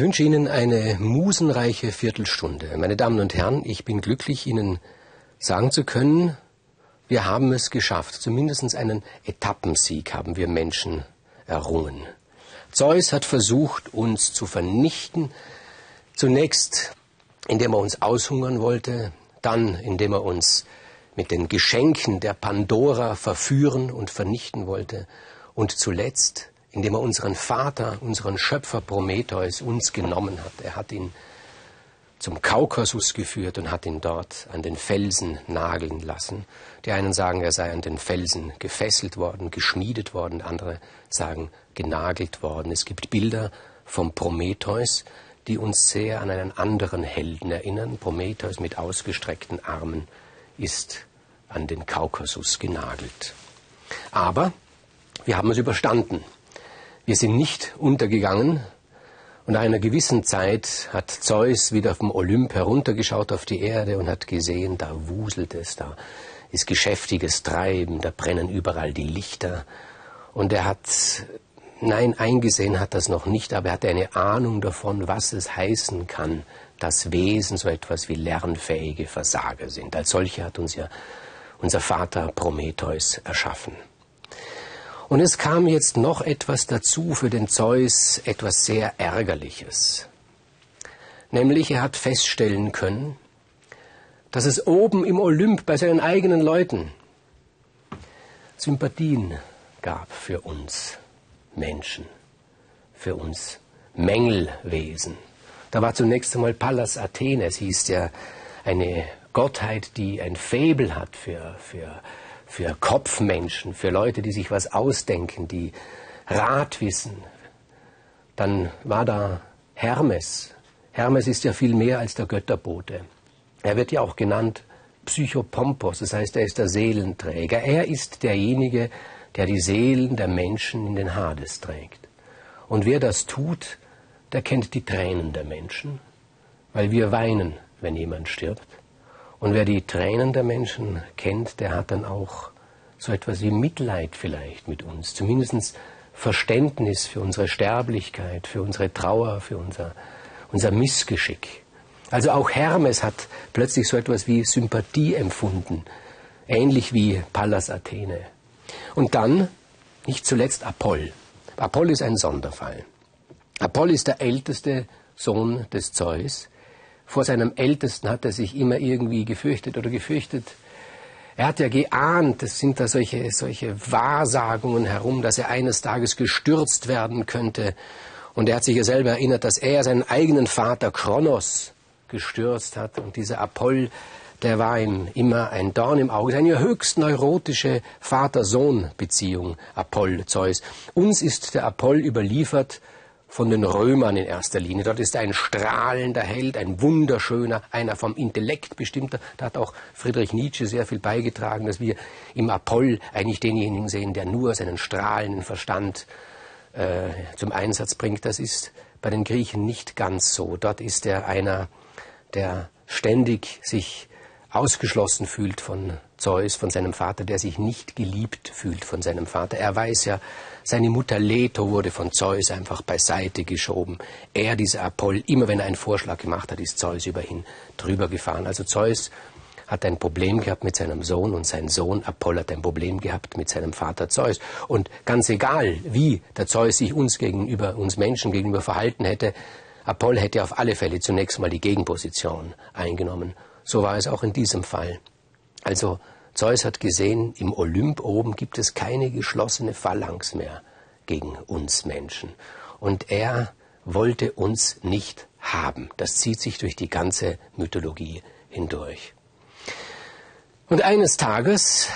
Ich wünsche Ihnen eine musenreiche Viertelstunde. Meine Damen und Herren, ich bin glücklich, Ihnen sagen zu können, wir haben es geschafft. Zumindest einen Etappensieg haben wir Menschen errungen. Zeus hat versucht, uns zu vernichten. Zunächst, indem er uns aushungern wollte, dann, indem er uns mit den Geschenken der Pandora verführen und vernichten wollte und zuletzt, indem er unseren Vater, unseren Schöpfer Prometheus uns genommen hat. Er hat ihn zum Kaukasus geführt und hat ihn dort an den Felsen nageln lassen. Die einen sagen, er sei an den Felsen gefesselt worden, geschmiedet worden, andere sagen genagelt worden. Es gibt Bilder vom Prometheus, die uns sehr an einen anderen Helden erinnern. Prometheus mit ausgestreckten Armen ist an den Kaukasus genagelt. Aber wir haben es überstanden. Wir sind nicht untergegangen. Und nach einer gewissen Zeit hat Zeus wieder vom Olymp heruntergeschaut auf die Erde und hat gesehen, da wuselt es, da ist geschäftiges Treiben, da brennen überall die Lichter. Und er hat, nein, eingesehen hat das noch nicht, aber er hatte eine Ahnung davon, was es heißen kann, dass Wesen so etwas wie lernfähige Versager sind. Als solche hat uns ja unser Vater Prometheus erschaffen. Und es kam jetzt noch etwas dazu für den Zeus, etwas sehr Ärgerliches. Nämlich er hat feststellen können, dass es oben im Olymp bei seinen eigenen Leuten Sympathien gab für uns Menschen, für uns Mängelwesen. Da war zunächst einmal Pallas Athene, es hieß ja eine Gottheit, die ein Faible hat für, für für Kopfmenschen, für Leute, die sich was ausdenken, die Rat wissen. Dann war da Hermes. Hermes ist ja viel mehr als der Götterbote. Er wird ja auch genannt Psychopompos, das heißt, er ist der Seelenträger. Er ist derjenige, der die Seelen der Menschen in den Hades trägt. Und wer das tut, der kennt die Tränen der Menschen, weil wir weinen, wenn jemand stirbt. Und wer die Tränen der Menschen kennt, der hat dann auch so etwas wie Mitleid vielleicht mit uns, zumindest Verständnis für unsere Sterblichkeit, für unsere Trauer, für unser, unser Missgeschick. Also auch Hermes hat plötzlich so etwas wie Sympathie empfunden, ähnlich wie Pallas Athene. Und dann, nicht zuletzt Apoll. Apoll ist ein Sonderfall. Apoll ist der älteste Sohn des Zeus. Vor seinem Ältesten hat er sich immer irgendwie gefürchtet oder gefürchtet. Er hat ja geahnt, es sind da solche, solche Wahrsagungen herum, dass er eines Tages gestürzt werden könnte. Und er hat sich ja selber erinnert, dass er seinen eigenen Vater Kronos gestürzt hat. Und dieser Apoll, der war ihm immer ein Dorn im Auge. Seine höchst neurotische Vater-Sohn-Beziehung, Apoll-Zeus. Uns ist der Apoll überliefert von den Römern in erster Linie. Dort ist ein strahlender Held, ein wunderschöner, einer vom Intellekt bestimmter. Da hat auch Friedrich Nietzsche sehr viel beigetragen, dass wir im Apoll eigentlich denjenigen sehen, der nur seinen strahlenden Verstand äh, zum Einsatz bringt. Das ist bei den Griechen nicht ganz so. Dort ist er einer, der ständig sich ausgeschlossen fühlt von Zeus, von seinem Vater, der sich nicht geliebt fühlt von seinem Vater. Er weiß ja, seine Mutter Leto wurde von Zeus einfach beiseite geschoben. Er, dieser Apoll, immer wenn er einen Vorschlag gemacht hat, ist Zeus über ihn drüber gefahren. Also Zeus hat ein Problem gehabt mit seinem Sohn und sein Sohn Apoll hat ein Problem gehabt mit seinem Vater Zeus. Und ganz egal, wie der Zeus sich uns gegenüber, uns Menschen gegenüber verhalten hätte, Apoll hätte auf alle Fälle zunächst mal die Gegenposition eingenommen. So war es auch in diesem Fall. Also Zeus hat gesehen, im Olymp oben gibt es keine geschlossene Phalanx mehr gegen uns Menschen. Und er wollte uns nicht haben. Das zieht sich durch die ganze Mythologie hindurch. Und eines Tages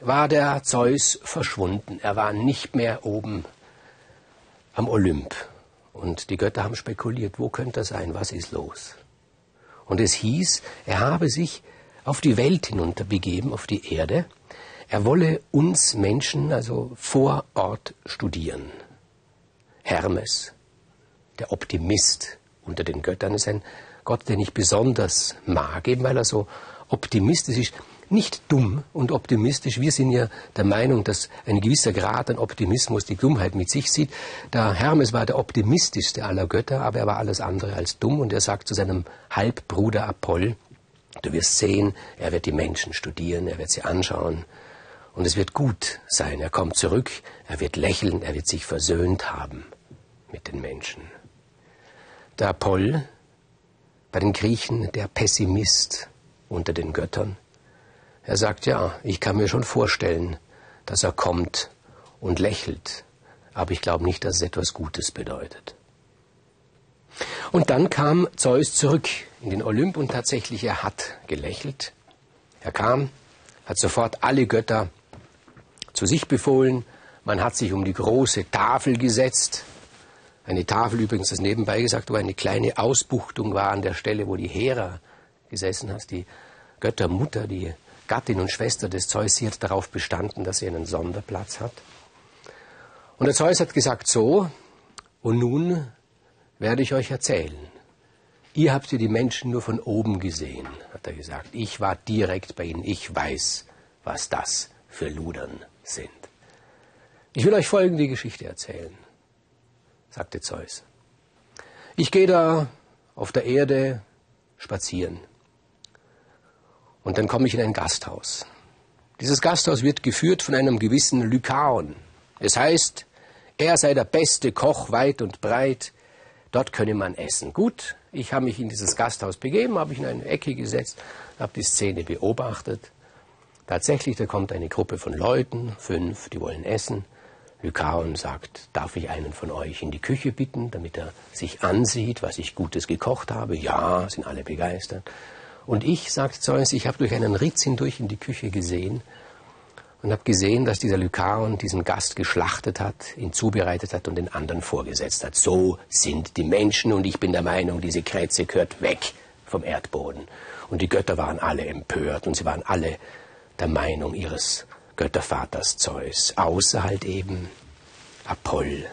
war der Zeus verschwunden. Er war nicht mehr oben am Olymp. Und die Götter haben spekuliert, wo könnte er sein, was ist los? Und es hieß, er habe sich auf die Welt hinunter begeben, auf die Erde. Er wolle uns Menschen also vor Ort studieren. Hermes, der Optimist unter den Göttern, ist ein Gott, den ich besonders mag, eben weil er so optimistisch ist. Nicht dumm und optimistisch. Wir sind ja der Meinung, dass ein gewisser Grad an Optimismus die Dummheit mit sich sieht. Der Hermes war der optimistischste aller Götter, aber er war alles andere als dumm und er sagt zu seinem Halbbruder Apoll, du wirst sehen, er wird die Menschen studieren, er wird sie anschauen und es wird gut sein. Er kommt zurück, er wird lächeln, er wird sich versöhnt haben mit den Menschen. Der Apoll, bei den Griechen der Pessimist unter den Göttern, er sagt, ja, ich kann mir schon vorstellen, dass er kommt und lächelt, aber ich glaube nicht, dass es etwas Gutes bedeutet. Und dann kam Zeus zurück in den Olymp und tatsächlich er hat gelächelt. Er kam, hat sofort alle Götter zu sich befohlen, man hat sich um die große Tafel gesetzt, eine Tafel übrigens, das nebenbei gesagt, wo eine kleine Ausbuchtung war an der Stelle, wo die Hera gesessen hat, die Göttermutter, die Gattin und Schwester des Zeus, hat darauf bestanden, dass sie einen Sonderplatz hat. Und der Zeus hat gesagt, so, und nun werde ich euch erzählen. Ihr habt ja die Menschen nur von oben gesehen, hat er gesagt. Ich war direkt bei ihnen. Ich weiß, was das für Ludern sind. Ich will euch folgende Geschichte erzählen, sagte Zeus. Ich gehe da auf der Erde spazieren. Und dann komme ich in ein Gasthaus. Dieses Gasthaus wird geführt von einem gewissen Lykaon. Es heißt, er sei der beste Koch weit und breit. Dort könne man essen. Gut, ich habe mich in dieses Gasthaus begeben, habe ich in eine Ecke gesetzt, habe die Szene beobachtet. Tatsächlich, da kommt eine Gruppe von Leuten, fünf, die wollen essen. Lykaon sagt, darf ich einen von euch in die Küche bitten, damit er sich ansieht, was ich Gutes gekocht habe? Ja, sind alle begeistert. Und ich, sagt Zeus, ich habe durch einen Ritz hindurch in die Küche gesehen und habe gesehen, dass dieser Lykaon diesen Gast geschlachtet hat, ihn zubereitet hat und den anderen vorgesetzt hat. So sind die Menschen und ich bin der Meinung, diese Krätze gehört weg vom Erdboden. Und die Götter waren alle empört und sie waren alle der Meinung ihres Göttervaters Zeus, außer halt eben Apoll.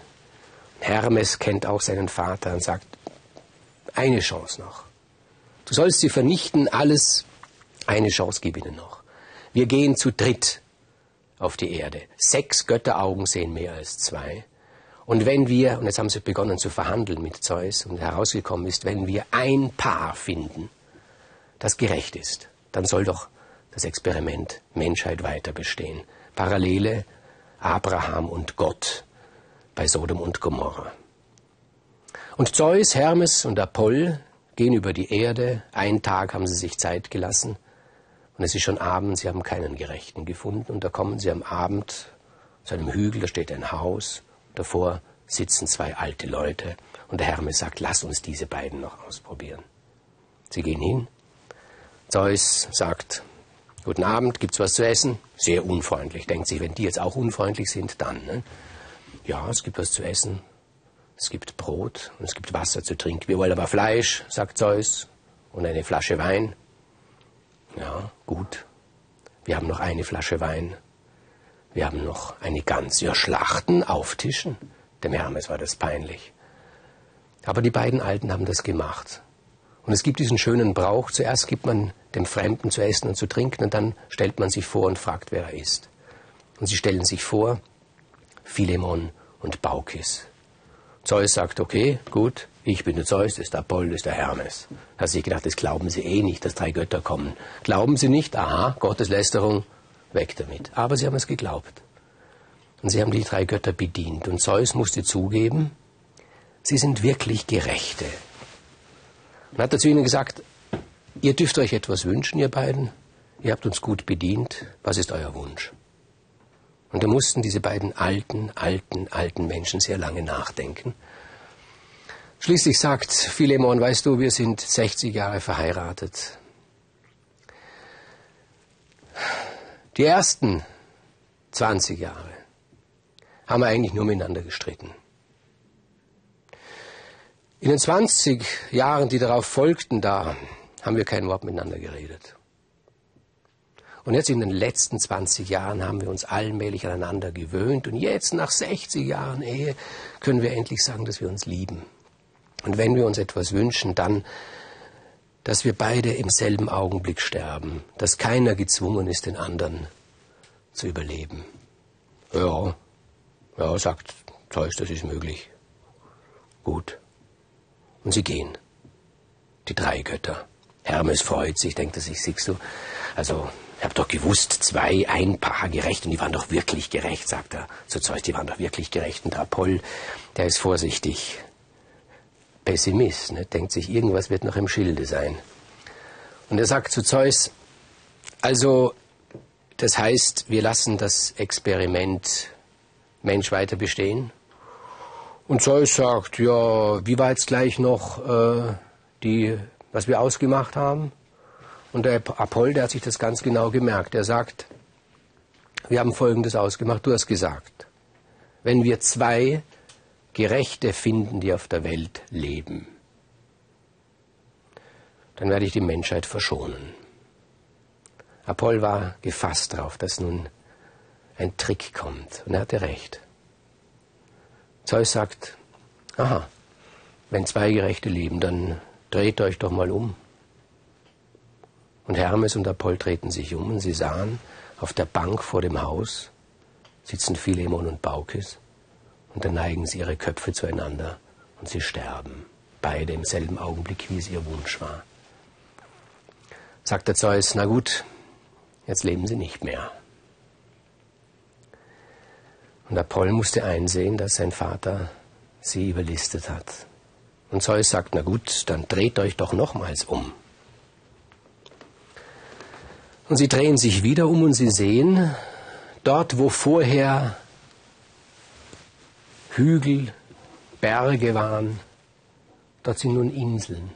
Hermes kennt auch seinen Vater und sagt, eine Chance noch. Du sollst sie vernichten, alles. Eine Chance gib ihnen noch. Wir gehen zu dritt auf die Erde. Sechs Götteraugen sehen mehr als zwei. Und wenn wir, und jetzt haben sie begonnen zu verhandeln mit Zeus und herausgekommen ist, wenn wir ein Paar finden, das gerecht ist, dann soll doch das Experiment Menschheit weiter bestehen. Parallele Abraham und Gott bei Sodom und Gomorra. Und Zeus, Hermes und Apoll gehen über die Erde. Einen Tag haben sie sich Zeit gelassen. Und es ist schon Abend, sie haben keinen Gerechten gefunden. Und da kommen sie am Abend zu einem Hügel, da steht ein Haus. Davor sitzen zwei alte Leute. Und der Hermes sagt, lass uns diese beiden noch ausprobieren. Sie gehen hin. Zeus sagt, guten Abend, gibt's was zu essen? Sehr unfreundlich. Denkt sich, wenn die jetzt auch unfreundlich sind, dann. Ne? Ja, es gibt was zu essen. Es gibt Brot und es gibt Wasser zu trinken. Wir wollen aber Fleisch, sagt Zeus, und eine Flasche Wein. Ja, gut. Wir haben noch eine Flasche Wein. Wir haben noch eine Gans. Ja, schlachten, auftischen. Dem Hermes war das peinlich. Aber die beiden Alten haben das gemacht. Und es gibt diesen schönen Brauch. Zuerst gibt man dem Fremden zu essen und zu trinken und dann stellt man sich vor und fragt, wer er ist. Und sie stellen sich vor, Philemon und Baukis. Zeus sagt, okay, gut, ich bin der Zeus, das ist der Apoll, das ist der Hermes. Da hat sich gedacht, das glauben Sie eh nicht, dass drei Götter kommen. Glauben Sie nicht, aha, Gotteslästerung, weg damit. Aber sie haben es geglaubt. Und sie haben die drei Götter bedient. Und Zeus musste zugeben, sie sind wirklich Gerechte. Und hat er zu ihnen gesagt, ihr dürft euch etwas wünschen, ihr beiden. Ihr habt uns gut bedient. Was ist euer Wunsch? Und da mussten diese beiden alten, alten, alten Menschen sehr lange nachdenken. Schließlich sagt Philemon, weißt du, wir sind 60 Jahre verheiratet. Die ersten 20 Jahre haben wir eigentlich nur miteinander gestritten. In den 20 Jahren, die darauf folgten, da haben wir kein Wort miteinander geredet. Und jetzt in den letzten 20 Jahren haben wir uns allmählich aneinander gewöhnt. Und jetzt nach 60 Jahren Ehe können wir endlich sagen, dass wir uns lieben. Und wenn wir uns etwas wünschen, dann, dass wir beide im selben Augenblick sterben, dass keiner gezwungen ist, den anderen zu überleben. Ja, ja, sagt Zeus, das ist möglich. Gut. Und sie gehen. Die drei Götter. Hermes freut sich, denkt er sich, siehst du, also ich habe doch gewusst, zwei, ein Paar gerecht und die waren doch wirklich gerecht, sagt er zu Zeus, die waren doch wirklich gerecht. Und der Apoll, der ist vorsichtig, Pessimist, ne, denkt sich, irgendwas wird noch im Schilde sein. Und er sagt zu Zeus, also das heißt, wir lassen das Experiment Mensch weiter bestehen. Und Zeus sagt, ja, wie war jetzt gleich noch äh, die, was wir ausgemacht haben? Und der Apoll, der hat sich das ganz genau gemerkt. Er sagt, wir haben Folgendes ausgemacht, du hast gesagt, wenn wir zwei Gerechte finden, die auf der Welt leben, dann werde ich die Menschheit verschonen. Apoll war gefasst darauf, dass nun ein Trick kommt. Und er hatte recht. Zeus sagt, aha, wenn zwei Gerechte leben, dann dreht euch doch mal um. Und Hermes und Apoll treten sich um und sie sahen, auf der Bank vor dem Haus sitzen Philemon und Baukis und dann neigen sie ihre Köpfe zueinander und sie sterben, beide im selben Augenblick, wie es ihr Wunsch war. Sagt der Zeus, na gut, jetzt leben sie nicht mehr. Und Apoll musste einsehen, dass sein Vater sie überlistet hat. Und Zeus sagt, na gut, dann dreht euch doch nochmals um. Und sie drehen sich wieder um und sie sehen, dort wo vorher Hügel, Berge waren, dort sind nun Inseln.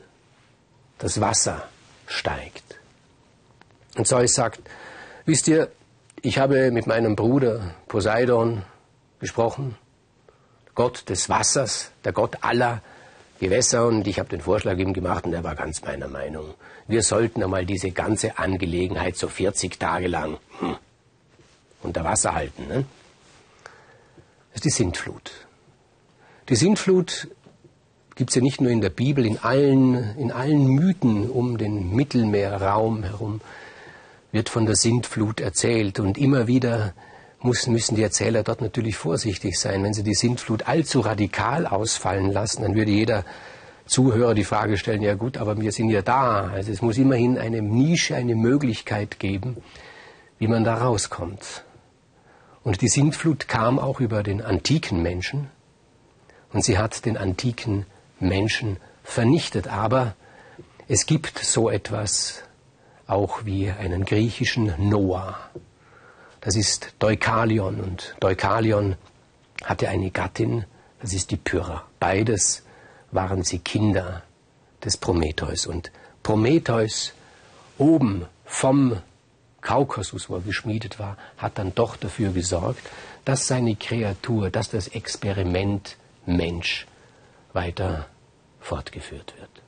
Das Wasser steigt. Und Zeus sagt, wisst ihr, ich habe mit meinem Bruder Poseidon gesprochen, Gott des Wassers, der Gott aller Gewässer und ich habe den Vorschlag ihm gemacht und er war ganz meiner Meinung. Wir sollten einmal diese ganze Angelegenheit so 40 Tage lang hm, unter Wasser halten. Ne? Das ist die Sintflut. Die Sintflut gibt es ja nicht nur in der Bibel, in allen, in allen Mythen um den Mittelmeerraum herum wird von der Sintflut erzählt und immer wieder muss, müssen die Erzähler dort natürlich vorsichtig sein. Wenn sie die Sintflut allzu radikal ausfallen lassen, dann würde jeder Zuhörer die Frage stellen, ja gut, aber wir sind ja da. Also es muss immerhin eine Nische, eine Möglichkeit geben, wie man da rauskommt. Und die Sintflut kam auch über den antiken Menschen und sie hat den antiken Menschen vernichtet. Aber es gibt so etwas auch wie einen griechischen Noah. Das ist Deukalion und Deukalion hatte eine Gattin, das ist die Pyrrha. Beides waren sie Kinder des Prometheus. Und Prometheus oben vom Kaukasus, wo er geschmiedet war, hat dann doch dafür gesorgt, dass seine Kreatur, dass das Experiment Mensch weiter fortgeführt wird.